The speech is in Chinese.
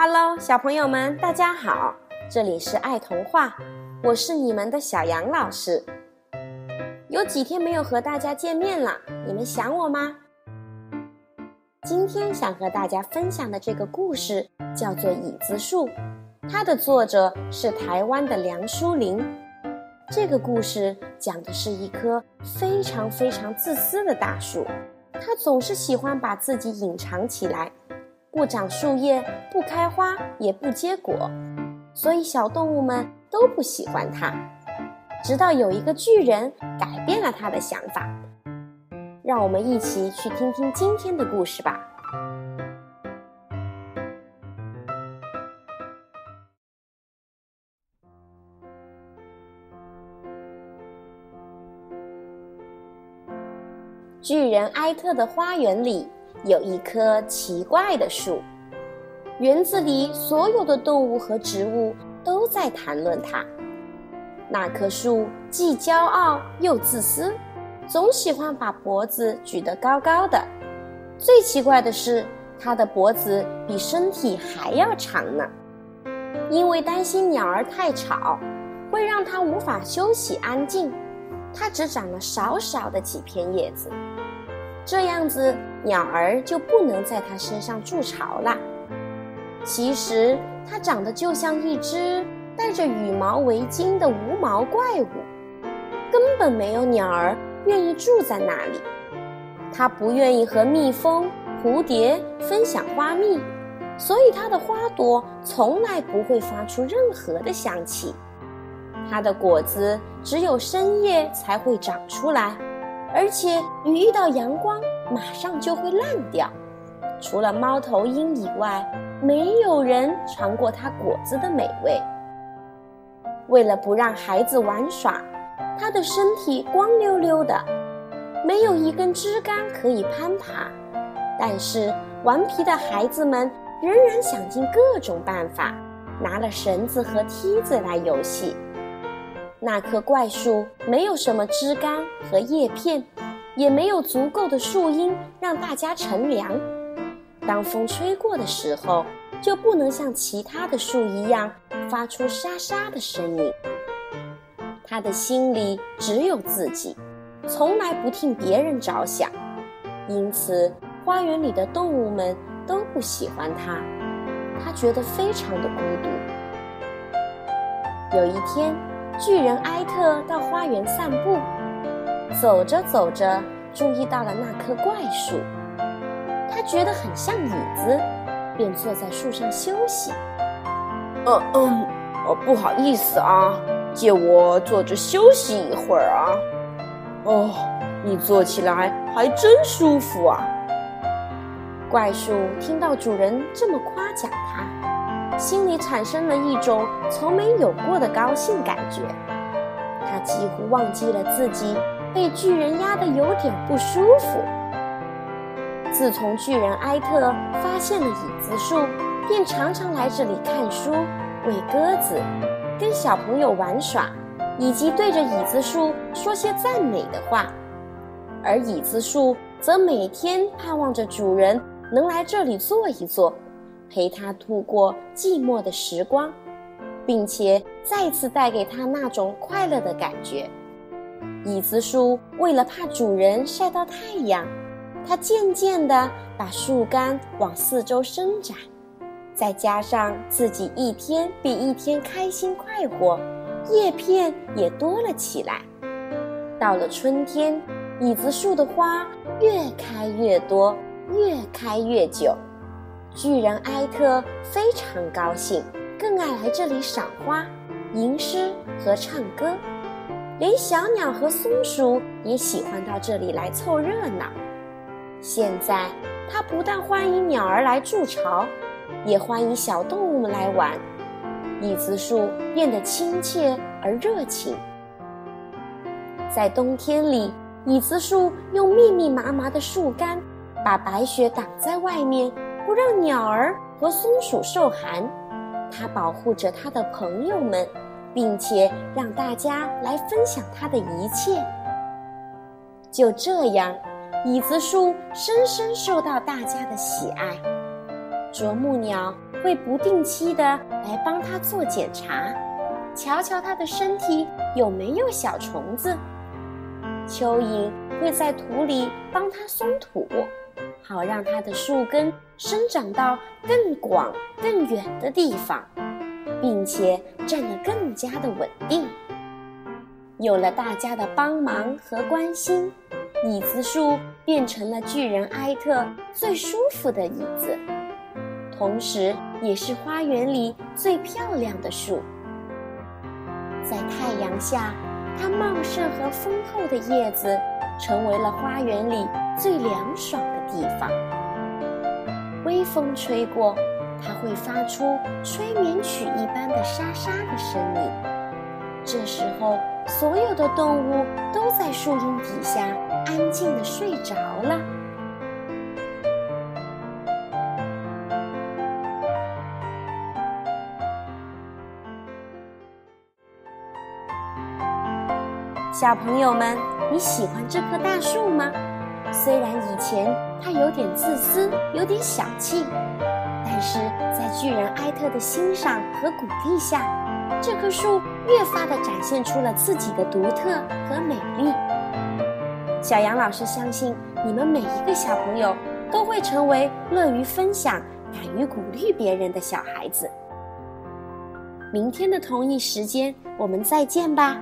Hello，小朋友们，大家好！这里是爱童话，我是你们的小杨老师。有几天没有和大家见面了，你们想我吗？今天想和大家分享的这个故事叫做《椅子树》，它的作者是台湾的梁淑玲。这个故事讲的是一棵非常非常自私的大树，它总是喜欢把自己隐藏起来，不长树叶，不开花，也不结果，所以小动物们都不喜欢它。直到有一个巨人改变了他的想法，让我们一起去听听今天的故事吧。巨人埃特的花园里有一棵奇怪的树，园子里所有的动物和植物都在谈论它。那棵树既骄傲又自私，总喜欢把脖子举得高高的。最奇怪的是，它的脖子比身体还要长呢。因为担心鸟儿太吵，会让它无法休息安静，它只长了少少的几片叶子。这样子，鸟儿就不能在它身上筑巢了。其实，它长得就像一只。戴着羽毛围巾的无毛怪物，根本没有鸟儿愿意住在那里。它不愿意和蜜蜂、蝴蝶分享花蜜，所以它的花朵从来不会发出任何的香气。它的果子只有深夜才会长出来，而且一遇到阳光，马上就会烂掉。除了猫头鹰以外，没有人尝过它果子的美味。为了不让孩子玩耍，它的身体光溜溜的，没有一根枝干可以攀爬。但是顽皮的孩子们仍然想尽各种办法，拿了绳子和梯子来游戏。那棵怪树没有什么枝干和叶片，也没有足够的树荫让大家乘凉。当风吹过的时候，就不能像其他的树一样发出沙沙的声音。他的心里只有自己，从来不替别人着想，因此花园里的动物们都不喜欢他。他觉得非常的孤独。有一天，巨人埃特到花园散步，走着走着，注意到了那棵怪树，他觉得很像椅子。便坐在树上休息。嗯嗯，哦，不好意思啊，借我坐着休息一会儿啊。哦，你坐起来还真舒服啊。怪树听到主人这么夸奖它，心里产生了一种从没有过的高兴感觉。它几乎忘记了自己被巨人压得有点不舒服。自从巨人埃特发现了椅子树，便常常来这里看书、喂鸽子、跟小朋友玩耍，以及对着椅子树说些赞美的话。而椅子树则每天盼望着主人能来这里坐一坐，陪他度过寂寞的时光，并且再次带给他那种快乐的感觉。椅子树为了怕主人晒到太阳。它渐渐地把树干往四周伸展，再加上自己一天比一天开心快活，叶片也多了起来。到了春天，椅子树的花越开越多，越开越久。巨人埃特非常高兴，更爱来这里赏花、吟诗和唱歌，连小鸟和松鼠也喜欢到这里来凑热闹。现在，它不但欢迎鸟儿来筑巢，也欢迎小动物们来玩。椅子树变得亲切而热情。在冬天里，椅子树用密密麻麻的树干把白雪挡在外面，不让鸟儿和松鼠受寒。它保护着它的朋友们，并且让大家来分享它的一切。就这样。椅子树深深受到大家的喜爱，啄木鸟会不定期的来帮它做检查，瞧瞧它的身体有没有小虫子。蚯蚓会在土里帮它松土，好让它的树根生长到更广、更远的地方，并且站得更加的稳定。有了大家的帮忙和关心，椅子树变成了巨人埃特最舒服的椅子，同时也是花园里最漂亮的树。在太阳下。它茂盛和丰厚的叶子，成为了花园里最凉爽的地方。微风吹过，它会发出催眠曲一般的沙沙的声音。这时候，所有的动物都在树荫底下安静地睡着了。小朋友们，你喜欢这棵大树吗？虽然以前它有点自私，有点小气，但是在巨人埃特的欣赏和鼓励下，这棵树越发的展现出了自己的独特和美丽。小杨老师相信，你们每一个小朋友都会成为乐于分享、敢于鼓励别人的小孩子。明天的同一时间，我们再见吧。